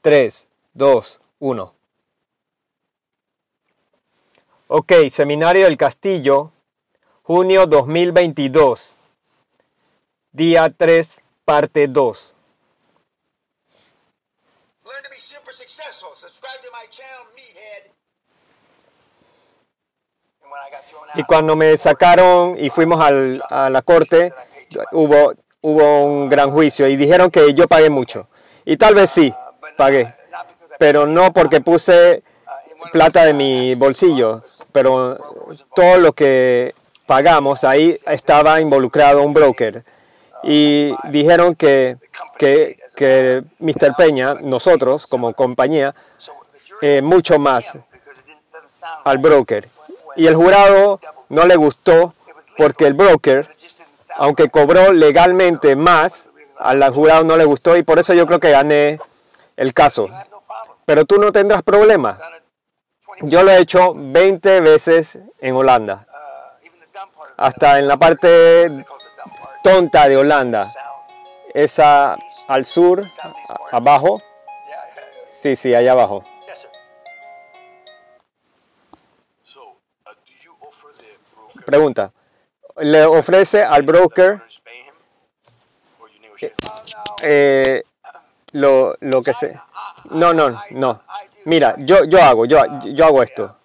3, 2, 1. Ok, Seminario del Castillo, junio 2022, día 3, parte 2. Learn to be super successful. Subscribe to my channel, Meathead. Y cuando me sacaron y fuimos al- a la corte, hubo, hubo un gran juicio y dijeron que yo pagué mucho. Y tal vez sí, pagué, pero no porque puse plata de mi bolsillo, pero todo lo que pagamos ahí estaba involucrado un broker. Y dijeron que, que, que Mr. Peña, nosotros como compañía, eh, mucho más al broker. Y el jurado no le gustó porque el broker, aunque cobró legalmente más, al jurado no le gustó y por eso yo creo que gané el caso. Pero tú no tendrás problema. Done it 20 Yo lo he hecho 20 veces en Holanda, hasta en la parte tonta de Holanda, esa al sur, abajo. Sí, sí, allá abajo. Pregunta, ¿le ofrece al broker eh, lo, lo que se... No, no, no. Mira, yo, yo hago, yo, yo hago esto.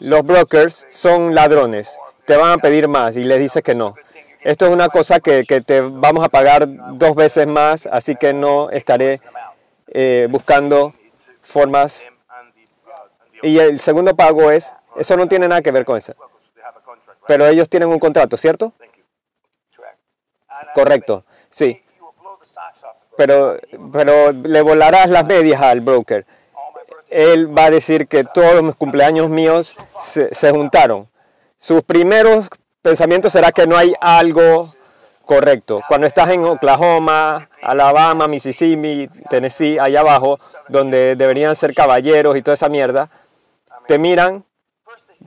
Los brokers son ladrones. Te van a pedir más y les dices que no. Esto es una cosa que, que te vamos a pagar dos veces más, así que no estaré eh, buscando formas. Y el segundo pago es, eso no tiene nada que ver con eso. Pero ellos tienen un contrato, ¿cierto? Correcto, sí. Pero, pero le volarás las medias al broker. Él va a decir que todos los cumpleaños míos se, se juntaron. Sus primeros pensamientos será que no hay algo correcto. Cuando estás en Oklahoma, Alabama, Mississippi, Tennessee, allá abajo, donde deberían ser caballeros y toda esa mierda, te miran,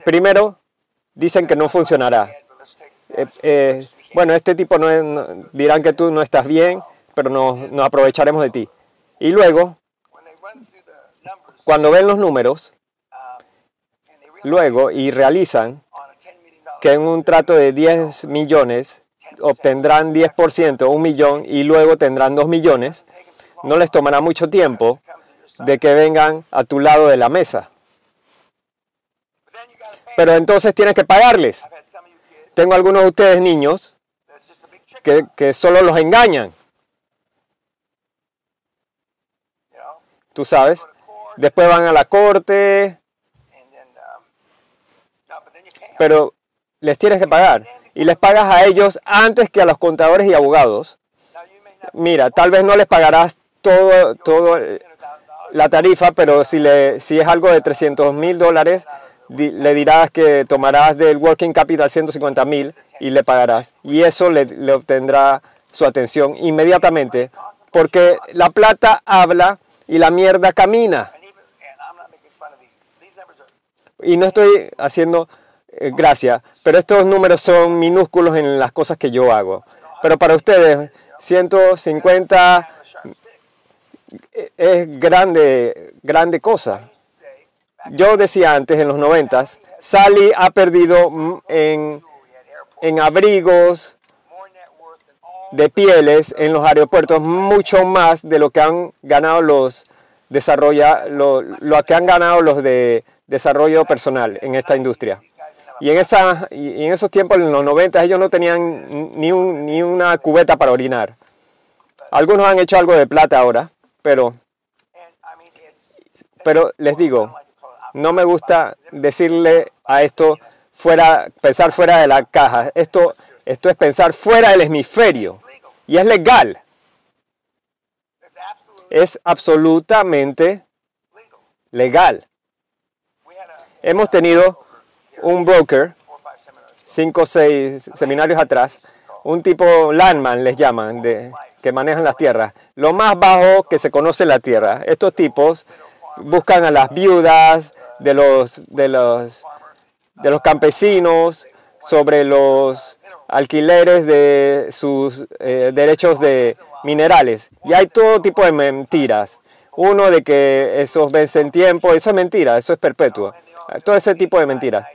primero dicen que no funcionará. "Yeah, but let's take Eh, eh, bueno, este tipo no- dirán que tú no estás bien, pero nos, aprovecharemos de ti. Y luego, cuando ven los números, luego y realizan on a $10 million que en un trato de 10 millones obtendrán 10%, un millón, y luego tendrán 2 millones, no les tomará mucho tiempo de que vengan a tu lado de la mesa. Pero entonces tienes que pagarles. Tengo algunos de ustedes niños que, que solo los engañan, tú sabes. Después van a la corte, pero les tienes que pagar. Y les pagas a ellos antes que a los contadores y abogados. Mira, tal vez no les pagarás todo, todo $100,000. la tarifa, pero si, le, si es algo de 300 mil dólares, le dirás que tomarás del working capital 150 mil y le pagarás. Y eso le, le obtendrá su atención inmediatamente, porque la plata habla y la mierda camina. Y no estoy haciendo eh, gracia, pero estos números son minúsculos en las cosas que yo hago. Pero para ustedes, 150 a sharp stick. es grande, grande cosa. Yo decía antes, en los 90, Sally ha perdido en, en abrigos de pieles en los aeropuertos, mucho más de lo que han ganado los desarrolla, lo, lo que han ganado los de desarrollo personal en esta industria. Y en, esa, y en esos tiempos, en los 90, ellos no tenían ni, un- ni una cubeta para orinar. Algunos han hecho algo de plata ahora, pero, pero les digo, no me gusta decirle a esto fuera, pensar fuera de la caja. Esto, esto es pensar fuera del hemisferio. Y es legal. Es absolutamente legal. Hemos tenido un broker, cinco o seis seminarios atrás, un tipo landman les llaman, de, que manejan las tierras. Lo más bajo que se conoce en la tierra. Estos tipos buscan a las viudas de los, de los, de los campesinos sobre los alquileres de sus eh, derechos de minerales. Y hay todo tipo de mentiras. Uno de que esos vencen tiempo, eso es mentira, eso es perpetuo. Todo ese tipo de mentiras.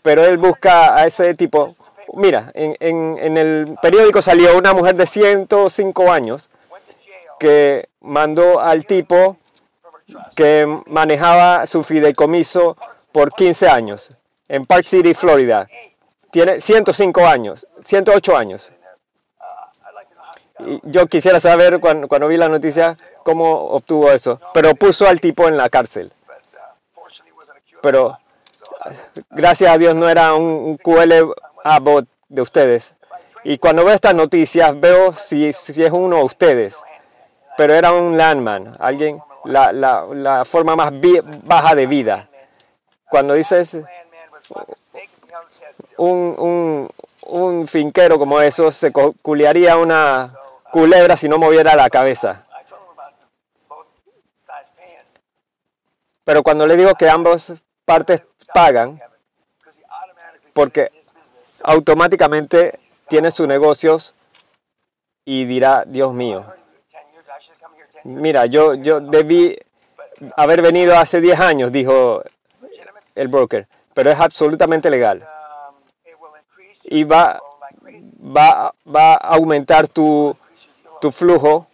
Pero él busca a ese tipo. Mira, en, en- en el periódico salió una mujer de 105 años que mandó al tipo que manejaba su fideicomiso por 15 años en Park City, Florida. Tiene 105 años, 108 años. Yo quisiera saber cuando, cuando vi la noticia cómo obtuvo eso, pero puso al tipo en la cárcel. Pero gracias a Dios no era un, QL a bot de ustedes. Y cuando veo estas noticias veo si, es uno de ustedes. Pero era un landman, alguien, la, forma más baja de vida. Cuando dices un, un, un finquero como eso, se culearía una culebra si no moviera la cabeza. Pero cuando le digo que ambas partes pagan, porque automáticamente tiene sus negocios y dirá, Dios mío, mira, yo, yo debí haber venido hace 10 años, dijo el broker, pero es absolutamente legal. Y va, va, va a aumentar tu, tu flujo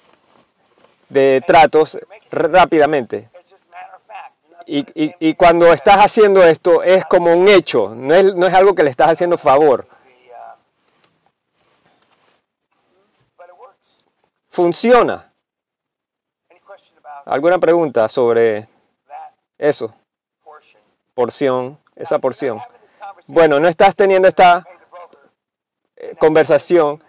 de tratos rápidamente. Y, y- y cuando estás haciendo esto es como un hecho, no es, no es algo que le estás haciendo favor. Funciona. ¿Alguna pregunta sobre eso? Porción, esa porción. Bueno, no estás teniendo esta pay the broker eh, conversación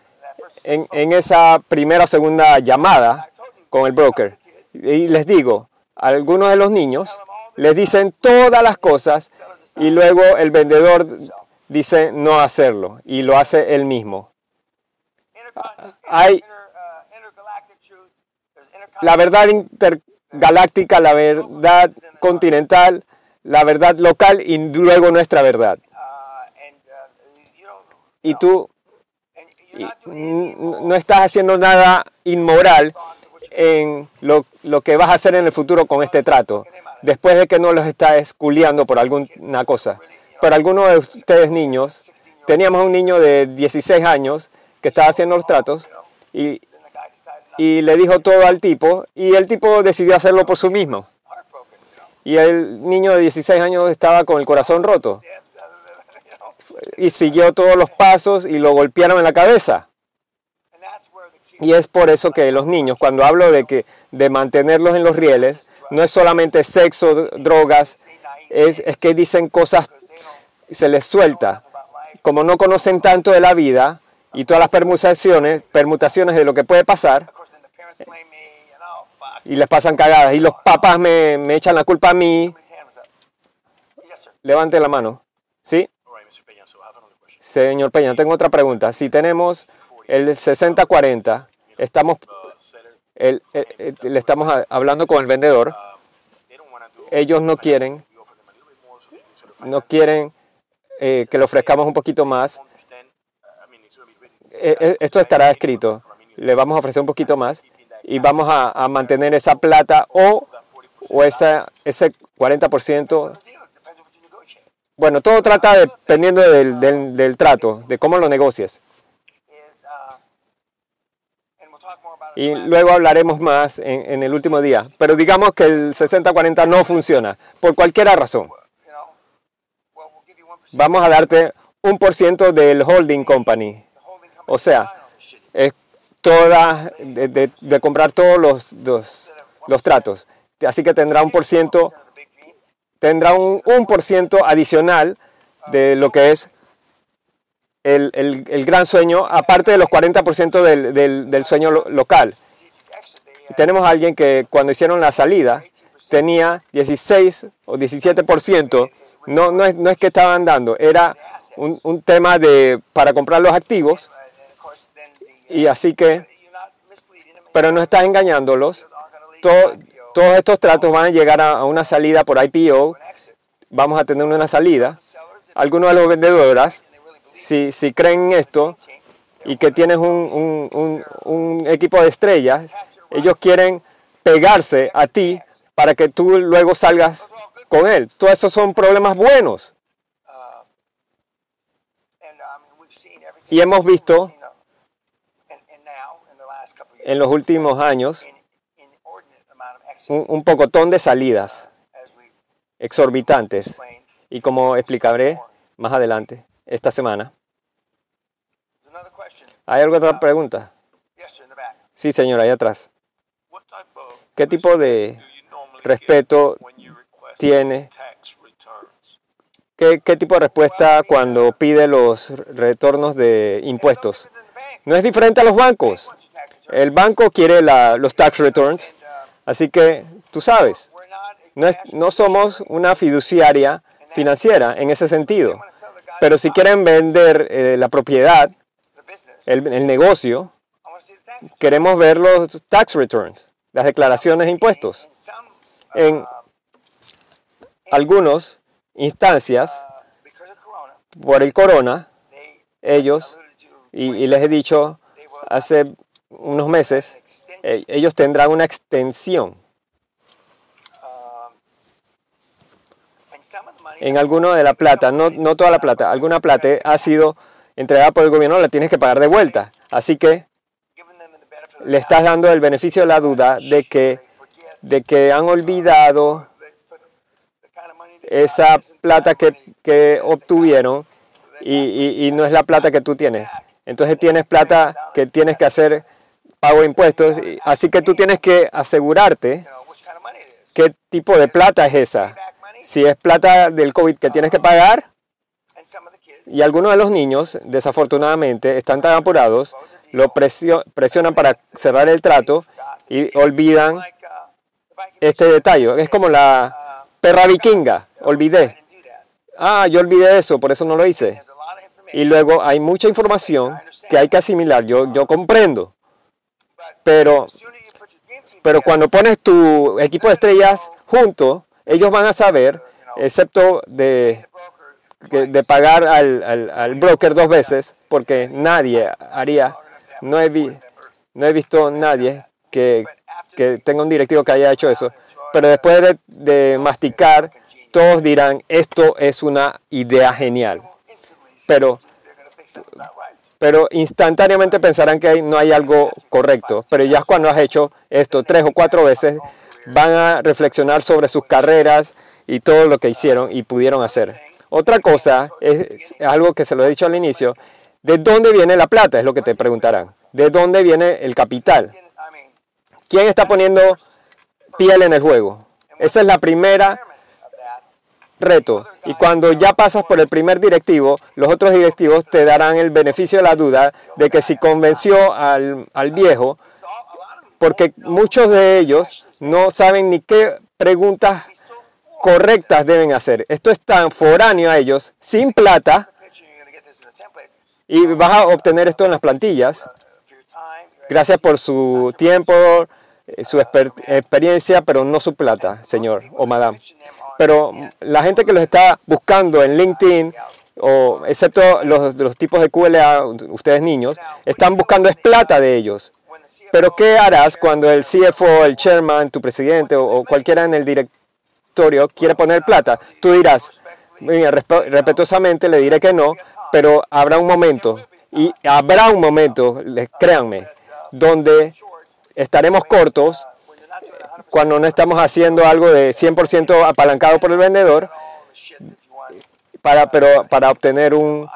en, en esa primera o segunda llamada con el broker. Y les digo, algunos de los niños les dicen todas las cosas y luego el vendedor dice no hacerlo y lo hace él mismo. hay- La verdad intergaláctica, la verdad continental, la verdad local y luego nuestra verdad. Y tú no estás haciendo nada inmoral en lo, lo que vas a hacer en el futuro con este trato, después de que no los estás culiando por alguna cosa. Pero algunos de ustedes niños, teníamos un niño de 16 años que estaba haciendo los tratos y, y le dijo todo al tipo y el tipo decidió hacerlo por sí mismo. Y el niño de 16 años estaba con el corazón roto. Y siguió todos los pasos y lo golpearon en la cabeza. Y es por eso que los niños, cuando hablo de que de mantenerlos en los rieles, no es solamente sexo, drogas, es, es que dicen cosas, se les suelta. Como no conocen tanto de la vida y todas las permutaciones, permutaciones de lo que puede pasar, y les pasan cagadas, y los papás me, me echan la culpa a mí, levante la mano. ¿Sí? Señor Peña, tengo otra pregunta. Si tenemos el 60-40, estamos, el- el- le estamos hablando con el vendedor, ellos no quieren no quieren eh, que le ofrezcamos un poquito más. Eh, eh, esto estará escrito. Le vamos a ofrecer un poquito más y vamos a, a mantener esa plata o, o esa, ese 40%. Bueno, todo trata dependiendo del, del, trato, de cómo lo negocies. Y luego hablaremos más en, en el último día. Pero digamos que el 60-40 no funciona, por cualquier razón. Vamos a darte un por ciento del holding company. O sea, es toda, de, de- de comprar todos los, los, los tratos. Así que tendrá un por ciento, tendrá un, un por ciento adicional de lo que es el, el- gran sueño, aparte de los 40% del, del, del sueño lo- local. Tenemos a alguien que cuando hicieron la salida tenía 16 o 17%. No, no, es, no es que estaban dando, era un, un tema de para comprar los activos y así que, pero no estás engañándolos. Todos estos tratos van a llegar a, una salida por IPO, vamos a tener una salida. Algunos de los believe si, si creen en esto y que tienes un, un- equipo de estrellas, ellos quieren pegarse a ti para que tú luego salgas con él. Todos esos son problemas buenos. Y hemos visto en los últimos años un, un pocotón de salidas exorbitantes. Y como explicaré más adelante, esta semana. ¿Hay alguna otra pregunta? Sí, señor, ahí atrás. ¿Qué tipo de respeto tiene? ¿Qué, qué tipo de respuesta cuando pide los retornos de impuestos? No es diferente a los bancos. El banco quiere la- los tax returns, así que tú sabes, no, somos una fiduciaria financiera en ese sentido. Pero si quieren vender eh, la propiedad, el, negocio, queremos ver los tax returns, las declaraciones de impuestos. En algunas instancias, por el corona, ellos, y les he dicho hace unos meses, eh, ellos tendrán una extensión en alguno de la plata, no, no toda la plata, alguna plata ha sido entregada por el gobierno, la tienes que pagar de vuelta. Así que le estás dando el beneficio de la duda de que, de que han olvidado esa plata que, que obtuvieron y- y no es la plata que tú tienes. Entonces tienes plata que tienes que hacer pago impuestos, así que tú tienes que asegurarte qué tipo de plata es esa. Si es plata del COVID que tienes que pagar, y algunos de los niños, desafortunadamente, están tan apurados, lo presio- presionan para cerrar el trato y olvidan este detalle. Es como la perra vikinga, olvidé. Ah, yo olvidé eso, por eso no lo hice. Y luego hay mucha información que hay que asimilar. Yo, yo comprendo. Pero, pero cuando pones tu equipo de estrellas junto, ellos van a saber, excepto de, de pagar al, al- al broker dos veces, porque nadie haría, no he, vi- no he visto nadie que, que tenga un directivo que haya hecho eso. Pero después de, de masticar, todos dirán, esto es una idea genial. Pero pero instantáneamente pensarán que no hay algo correcto. Pero ya cuando has hecho esto tres o cuatro veces, van a reflexionar sobre sus carreras y todo lo que hicieron y pudieron hacer. Otra cosa es, algo que se lo he dicho al inicio. ¿De dónde viene la plata? Es lo que te preguntarán. ¿De dónde viene el capital? ¿Quién está poniendo piel en el juego? Esa es la primera reto. Y cuando ya pasas por el primer directivo, los otros directivos te darán el beneficio de la duda de que si convenció al, al viejo, porque muchos de ellos no saben ni qué preguntas correctas deben hacer. Esto es tan foráneo a ellos, sin plata, y vas a obtener esto en las plantillas, gracias por su tiempo, eh, su exper- experiencia, pero no su plata, señor o madame. Pero la gente que los está buscando en LinkedIn, o excepto los, tipos de QLA, ustedes niños, están buscando es plata de ellos. Pero ¿qué harás cuando el CFO, el chairman, tu presidente o, cualquiera en el directorio quiere poner plata? Tú dirás, "Mira, respe- respetuosamente le diré que no, pero habrá un momento, y habrá un momento, créanme, donde estaremos cortos cuando no estamos haciendo algo de 100% apalancado por el vendedor, para, pero para obtener un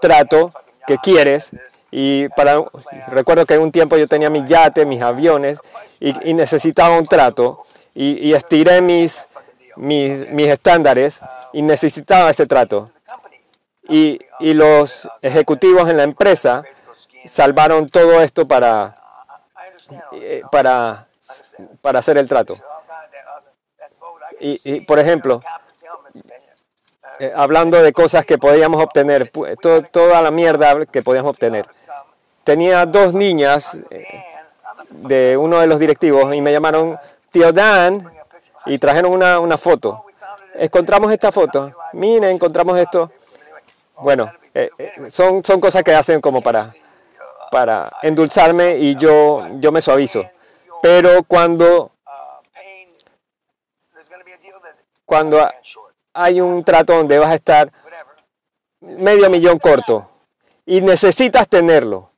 trato que quieres. Y para, recuerdo que en un tiempo yo tenía mi yate, mis aviones, y, necesitaba un trato, y, y estiré mis, mis, mis estándares, y necesitaba ese trato. Y, y los ejecutivos en la empresa salvaron todo esto para, eh, para, para hacer el trato. Y, por ejemplo, eh, hablando de cosas que podíamos obtener, pu- to- toda la mierda que podíamos obtener. Tenía dos niñas eh, de uno de los directivos y me llamaron tío Dan y trajeron una, una foto. Encontramos esta foto. Mire, encontramos esto. Bueno, eh, eh, son, son cosas que hacen como para, para endulzarme y yo, yo me suavizo. Pero cuando cuando hay un trato donde vas a estar medio millón corto y necesitas tenerlo.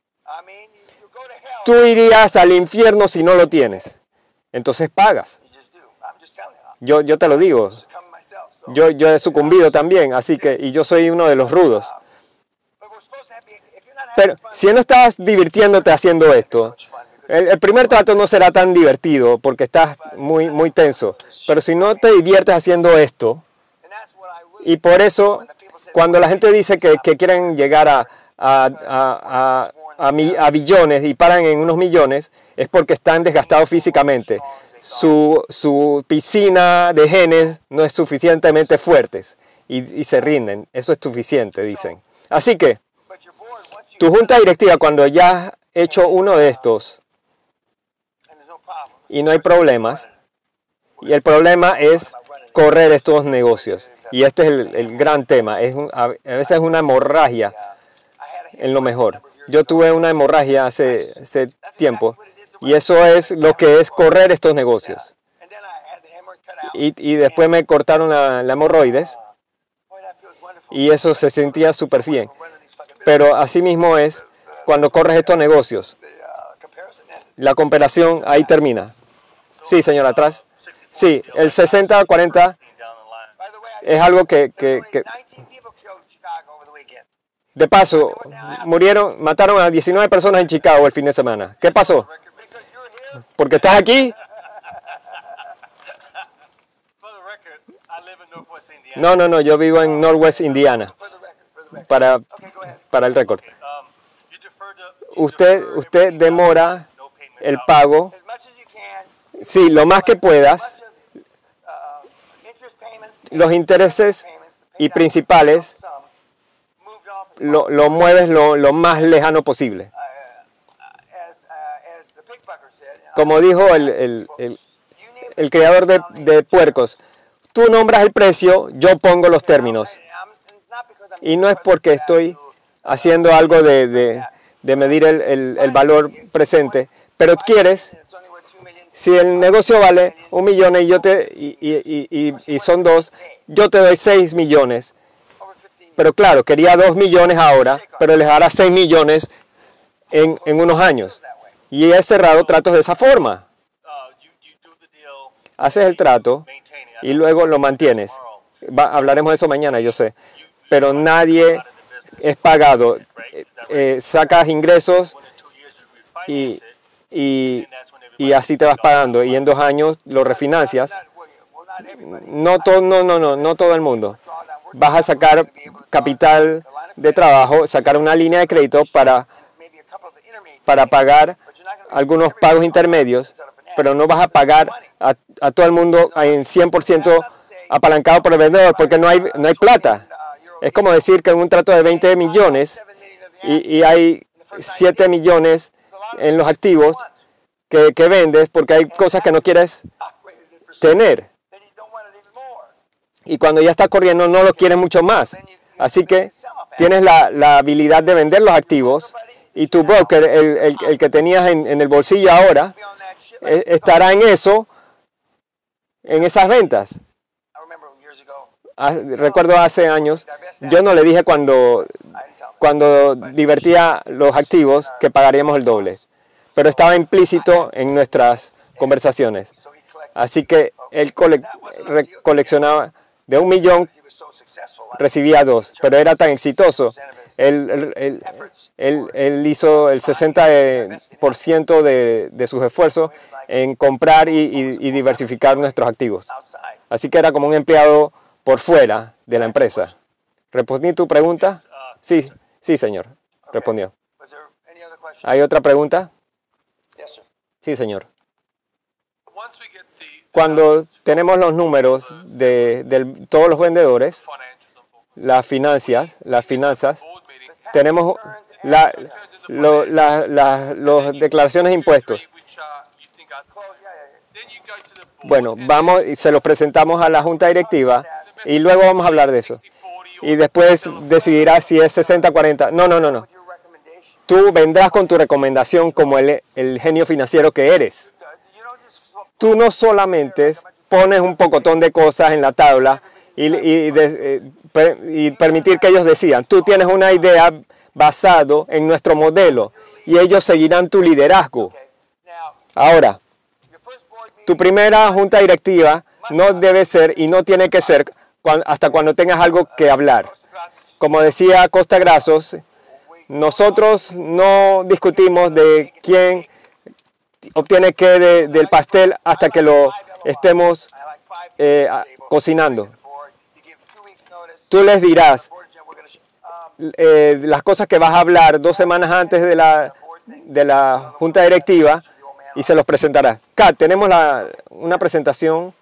Tú irías al infierno si no lo tienes. Entonces pagas. Yo, yo te lo digo. Yo, yo he sucumbido también, así que, y yo soy uno de los rudos. Pero si no estás divirtiéndote haciendo esto, el, el primer trato no será tan divertido porque estás muy, muy tenso. Pero si no te diviertes haciendo esto, y por eso cuando la gente dice que, que quieren llegar a, a, a, mi- a billones y paran en unos millones, es porque están desgastados físicamente. Su, su piscina de genes no es suficientemente fuertes y, y se rinden. Eso es suficiente, dicen. Así que tu junta directiva, cuando ya has hecho uno de estos y no hay problemas, y el problema es correr estos negocios. Y este es el, gran tema. Es a veces es una hemorragia en lo mejor. Yo tuve una hemorragia hace, hace tiempo y eso es lo que es correr estos negocios. Y, y después me cortaron la, la hemorroides y eso se sentía súper bien. Pero así mismo es cuando corres estos negocios. La comparación ahí termina. Sí, señor, atrás. Sí, el 60-40 down the line. By the way, I es algo que, que- que- only 19 people killed in Chicago over the weekend. de paso, murieron, mataron a 19 personas en Chicago el fin de semana. ¿Qué pasó? ¿Porque estás aquí? No, no, no, yo vivo en Northwest Indiana. Para, para el récord. Usted, usted demora el pago, sí, lo más que puedas, los intereses y principales lo, lo mueves lo, lo más lejano posible. Como dijo el, el- el- el creador de, de puercos, tú nombras el precio, yo pongo los términos. Y no es porque estoy haciendo algo de, de- de medir el, el- el valor presente, pero quieres, si el negocio vale un millón y, yo te, y, y- y- son dos, yo te doy seis millones. Over 15 Pero claro, quería dos millones ahora, pero les dará seis millones en, en unos años. Y he cerrado tratos de esa forma. Haces el trato y luego lo mantienes. Hablaremos de eso mañana, yo sé. Pero nadie es pagado. Eh, eh, sacas ingresos y, y, y así te vas pagando. Y en dos años lo refinancias. No, todo, no, no, no, no todo el mundo. Vas a sacar capital de trabajo, sacar una línea de crédito para, para pagar algunos pagos intermedios, pero no vas a pagar a, todo el mundo en 100% apalancado por el vendedor porque no hay, no hay plata. Es como decir que en un trato de 20 millones y, y hay 7 millones en los activos que, vendes porque hay cosas que no quieres tener. Y cuando ya está corriendo no lo quieres mucho más. Así que tienes la, la habilidad de vender los activos y tu broker, el, el- que tenías en, en el bolsillo ahora, eh, estará en eso, en esas ventas. Ah, Recuerdo hace años, yo no le dije cuando, cuando divertía los activos que pagaríamos el doble, pero estaba implícito en nuestras conversaciones. Así que él cole- coleccionaba de un millón, recibía dos, pero era tan exitoso. Él, él- él- él- él hizo el 60% de, de sus esfuerzos en comprar y, y- y diversificar nuestros activos. Así que era como un empleado por fuera de la empresa. ¿Respondí tu pregunta? Sí, sí, señor. Respondió. ¿Hay otra pregunta? Sí, señor. Cuando tenemos los números de, de todos los vendedores, las finanzas, las finanzas, tenemos la, lo- la- la- los declaraciones de impuestos. Oh. Bueno, and vamos y se los presentamos a la junta directiva y luego vamos a hablar de eso. 60, 40, Y después decidirás si es 60-40. No, no, no, no. Tú vendrás con tu recomendación como el, el genio financiero que eres. Tú no solamente pones un pocotón de cosas en la tabla y, eh, y permitir que ellos decidan. Tú tienes una idea basado en nuestro modelo y ellos seguirán tu liderazgo. Ahora, tu primera junta directiva no debe ser y no tiene que ser hasta cuando tengas algo que hablar. Como decía Costa Grasos, nosotros no discutimos de quién obtiene qué de- del pastel hasta que lo estemos eh, cocinando. Tú les dirás eh, las cosas que vas a hablar dos semanas antes de la, de la junta directiva y se los presentarás. Kat, tenemos la- una presentación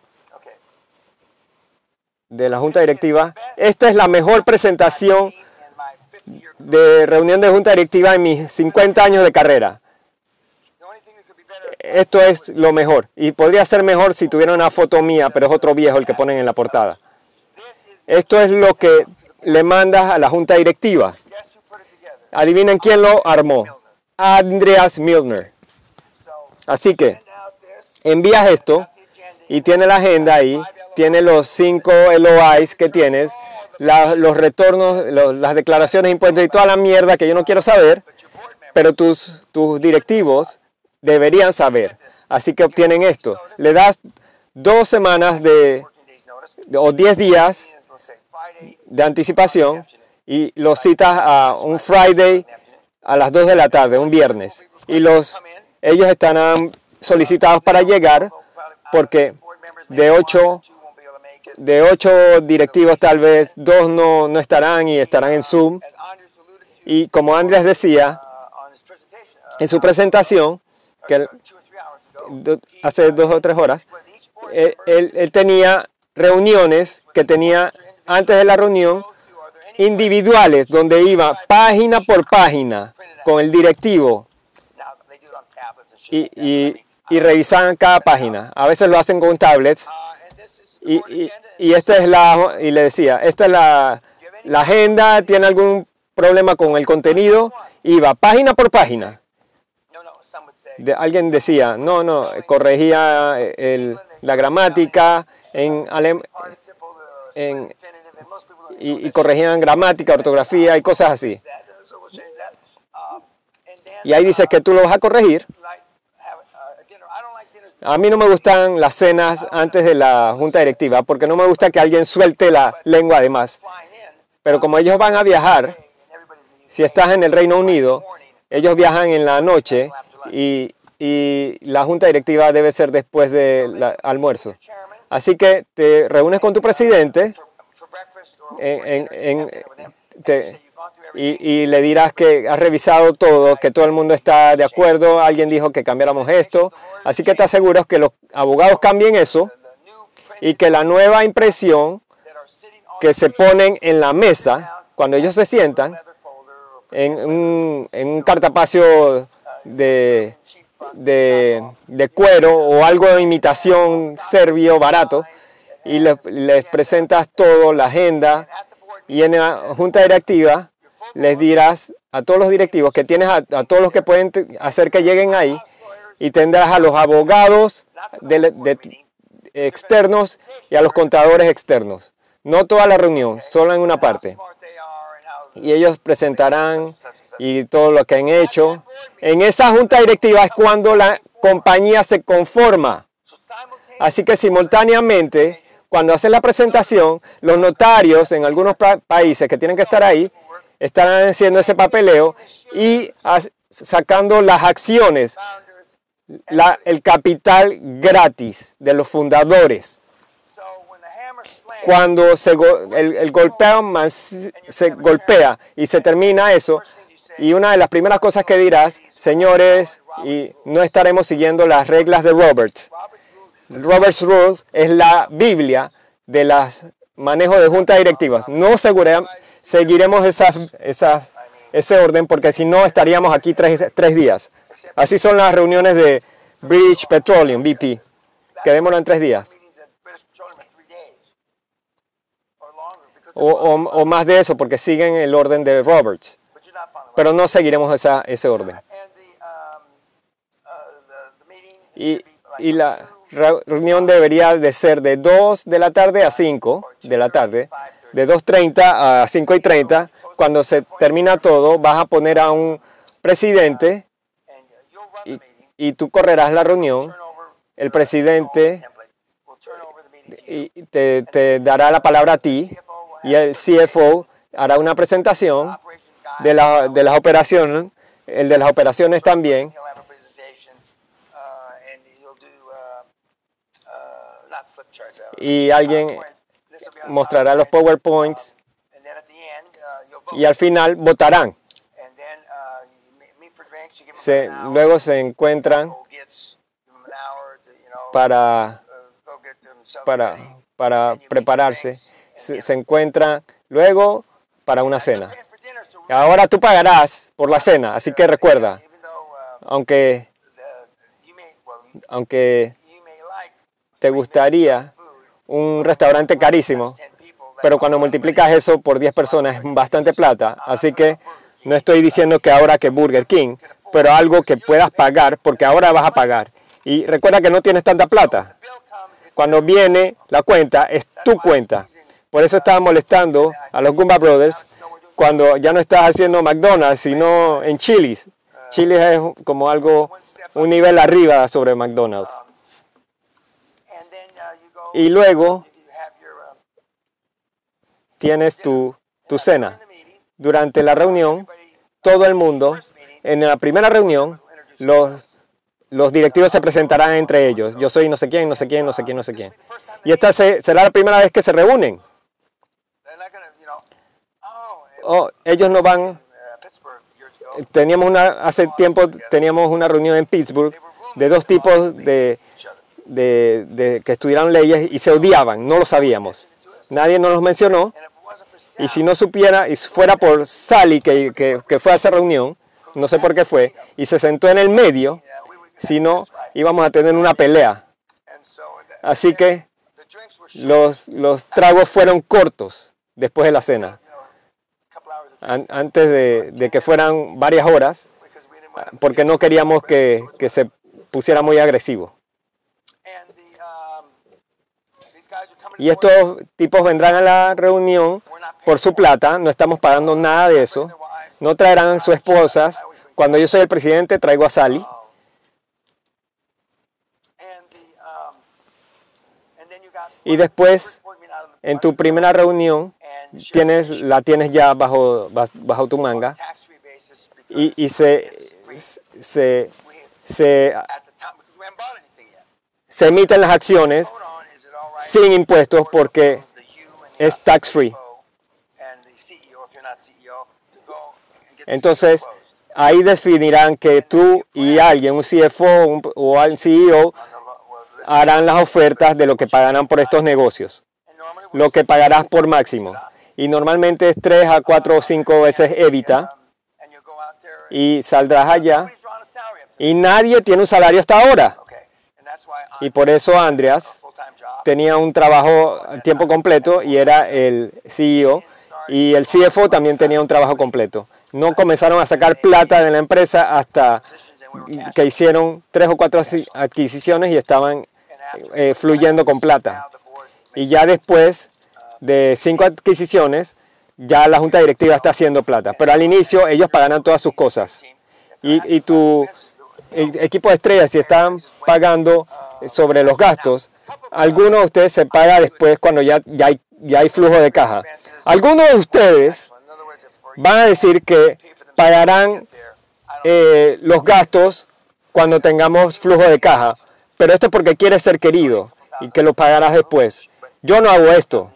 de la junta directiva. Esta es la mejor presentación de reunión de junta directiva en mis 50 años de carrera. Esto es lo mejor. Y podría ser mejor si tuviera una foto mía, pero es otro viejo el que ponen en la portada. Esto es lo que le mandas a la junta directiva. Adivinen quién lo armó. Andreas Milner. Así que envías esto y tiene la agenda ahí, tiene los cinco LOIs que tienes, la, los retornos, las declaraciones de impuestos y toda la mierda que yo no quiero saber, pero tus, tus directivos deberían saber. Así que obtienen esto. Le das dos semanas de, o diez días de anticipación y los citas a un Friday a las 2 de la tarde, un viernes. Y los, ellos están solicitados para llegar porque de 8 de ocho directivos tal vez dos no, no estarán y estarán en Zoom. Y como Andrés decía en su presentación, que hace dos o tres horas, board él, él- tenía reuniones que tenía antes de la reunión individuales donde iba página por página con el directivo y, y revisaban cada página. A veces lo hacen con tablets y, y- esta es la y le decía, esta es la, la agenda, tiene algún problema con el contenido, iba página por página. De- alguien decía, no, no, corregía el- la gramática en alem- uh, en- y, y corregían gramática, ortografía y cosas así. uh. Um, Y ahí dices que tú lo vas a corregir. A mí no me gustan las cenas antes de la junta directiva porque no me gusta que alguien suelte la lengua además. Pero como ellos van a viajar, si estás en el Reino Unido, ellos viajan en la noche y, y la junta directiva debe ser después del almuerzo. Así que te reúnes con tu presidente en- en- en- te- y, le dirás que has revisado todo, que todo el mundo está de acuerdo, alguien dijo que cambiáramos esto. Así que te aseguras que los abogados cambien eso y que la nueva impresión que se ponen en la mesa cuando ellos se sientan en un, en un cartapacio de, de, de cuero o algo de imitación serbio barato y le- les presentas todo, la agenda y en la junta directiva les dirás a todos los directivos que tienes a, todos los que pueden hacer que lleguen ahí y tendrás a los abogados externos y a los contadores externos. No toda la reunión, solo en una parte. Y ellos presentarán y todo lo que han hecho. En esa junta directiva es cuando la compañía se conforma. Así que simultáneamente, cuando hacen la presentación, los notarios en algunos pa- países que tienen que estar ahí, estarán haciendo ese papeleo y sacando las acciones, el capital gratis de los fundadores. Cuando se el, golpeo se golpea y se termina eso, y una de las primeras cosas que dirás, señores, y no estaremos siguiendo las reglas de Roberts. Robert's rules es la Biblia de las manejos de juntas directivas. No seguiremos esas, esas, ese orden porque si no estaríamos aquí tres, tres días. Así son las reuniones de British Petroleum, BP, que demoran tres días. O, o- o más de eso porque siguen el orden de Roberts. Pero no seguiremos esa, ese orden. Y, y la reunión debería de ser de 2 de la tarde a 5 de la tarde, de 2.30 a 5 y 30. Cuando se termina todo, vas a poner a un presidente y, y tú correrás la reunión. El presidente y te, te dará la palabra a ti y el CFO hará una presentación de, la- de las operaciones, el de las operaciones también, y alguien Mostrará los PowerPoint. PowerPoints y al final votarán. Se, luego se encuentran para, para, para prepararse. Se, se encuentran luego para una cena. Ahora tú pagarás por la cena, así que recuerda, aunque, aunque te gustaría un restaurante carísimo, 10 people, that's pero cuando multiplicas eso por 10 personas es bastante plata. Así que no estoy diciendo que ahora que Burger King, pero algo que puedas pagar, porque ahora vas a pagar. Y recuerda que no tienes tanta plata. Cuando viene la cuenta, es tu cuenta. Por eso estaba molestando a los Goomba Brothers cuando ya no estás haciendo McDonald's, sino en Chili's. Chili's es como algo, un nivel arriba sobre McDonald's. Y luego tienes tu, tu cena. Durante la reunión, todo el mundo, en la primera reunión, los, los directivos se presentarán entre ellos. Yo soy no sé quién, no sé quién, no sé quién, no sé quién. Y esta se- será la primera vez que se reúnen. oh, ellos no van. Teníamos una, hace tiempo teníamos una reunión en Pittsburgh de dos tipos de. De- que estudiaron leyes y se odiaban, no lo sabíamos. Nadie nos los mencionó y si no supiera, y fuera por Sally que, que- que fue a esa reunión, no sé por qué fue, y se sentó en el medio, si no íbamos a tener una pelea. Así que los, los tragos fueron cortos después de la cena, antes de, de que fueran varias horas, porque no queríamos que, que se pusiera muy agresivo. Y estos tipos vendrán a la reunión por su plata, no estamos pagando nada de eso, no traerán sus esposas. Cuando yo soy el presidente, traigo a Sally. Y después, en tu primera reunión, la tienes ya bajo, tu manga y, se, se emiten las acciones sin impuestos porque es tax free. Entonces, ahí definirán que tú y alguien, un CFO un- o al CEO, the- harán las ofertas de lo que pagarán por estos negocios, lo que pagarás por máximo. Y normalmente es 3 a 4 o 5 veces evita y saldrás allá y nadie tiene un salario hasta ahora. Y por eso Andreas. Tenía un trabajo a tiempo completo y era el CEO y el CFO también tenía un trabajo completo. No comenzaron a sacar plata de la empresa hasta que hicieron tres o cuatro adquisiciones y estaban eh, fluyendo con plata. Y ya después de cinco adquisiciones, ya la junta directiva está haciendo plata. Pero al inicio ellos pagarán todas sus cosas. Y, y tu equipo de estrellas, si están pagando sobre los gastos, algunos de ustedes se paga después cuando ya, ya, hay, ya hay flujo de caja. Algunos de ustedes van a decir que pagarán eh, los gastos cuando tengamos flujo de caja. Pero esto es porque quieres ser querido y que lo pagarás después. Yo no hago esto,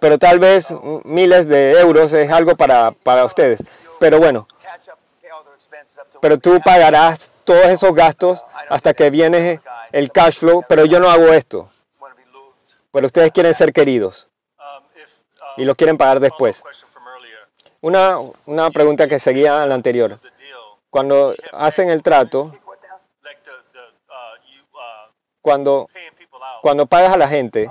pero tal vez miles de euros es algo para, para ustedes. Pero bueno, pero tú pagarás todos esos gastos hasta que viene el cash flow, pero yo no hago esto. Pero ustedes quieren ser queridos y lo quieren pagar después. Una, una pregunta que seguía a la anterior. Cuando hacen el trato, cuando, cuando pagas a la gente,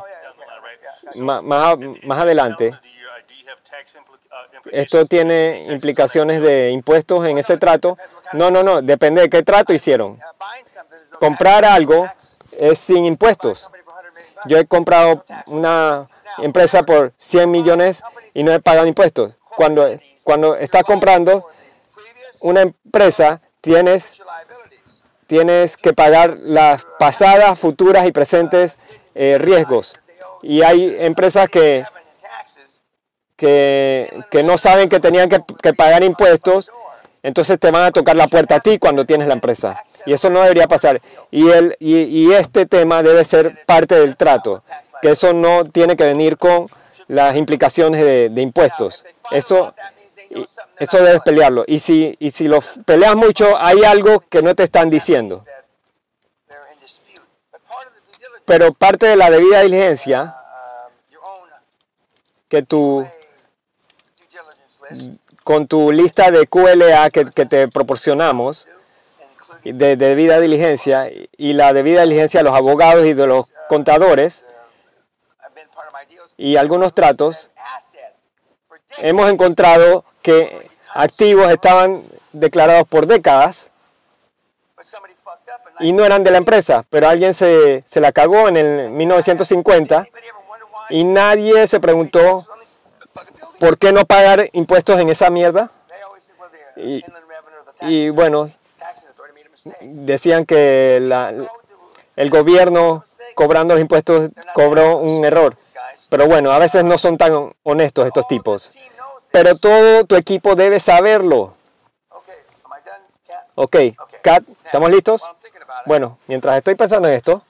más, más adelante? ¿esto tiene implicaciones de impuestos en ese trato? No, no, no, depende de qué trato hicieron. Comprar algo, es sin impuestos. company for 100 million bucks. Yo he comprado una empresa por 100 millones y no he pagado impuestos. Cuando, cuando estás comprando una empresa, tienes, tienes que pagar las pasadas, futuras y presentes eh, riesgos. Y hay empresas que, que, que no saben que tenían que, que pagar impuestos, entonces te van a tocar la puerta a ti cuando tienes la empresa. Y eso no debería pasar. Y, el, y, este tema debe ser parte del trato, que eso no tiene que venir con las implicaciones de, impuestos. Eso, eso debes pelearlo. Y si, y si lo peleas mucho, hay algo que no te están diciendo. Pero parte de la debida diligencia, que tu, con tu lista de QLA que, te proporcionamos, including de debida diligencia, y la debida diligencia de los abogados y de los contadores, y algunos tratos, hemos encontrado que activos estaban declarados por décadas y no eran de la empresa, pero alguien se, se la cagó en el 1950 anybody ever wonder why y nadie se preguntó por qué no pagar impuestos en esa mierda. Y- Y bueno, decían que la- el gobierno cobrando los impuestos cobró un error. Pero bueno, a veces no son tan honestos estos tipos. Pero todo tu equipo debe saberlo. Ok, Kat, ¿estamos listos? Bueno, mientras estoy pensando en esto,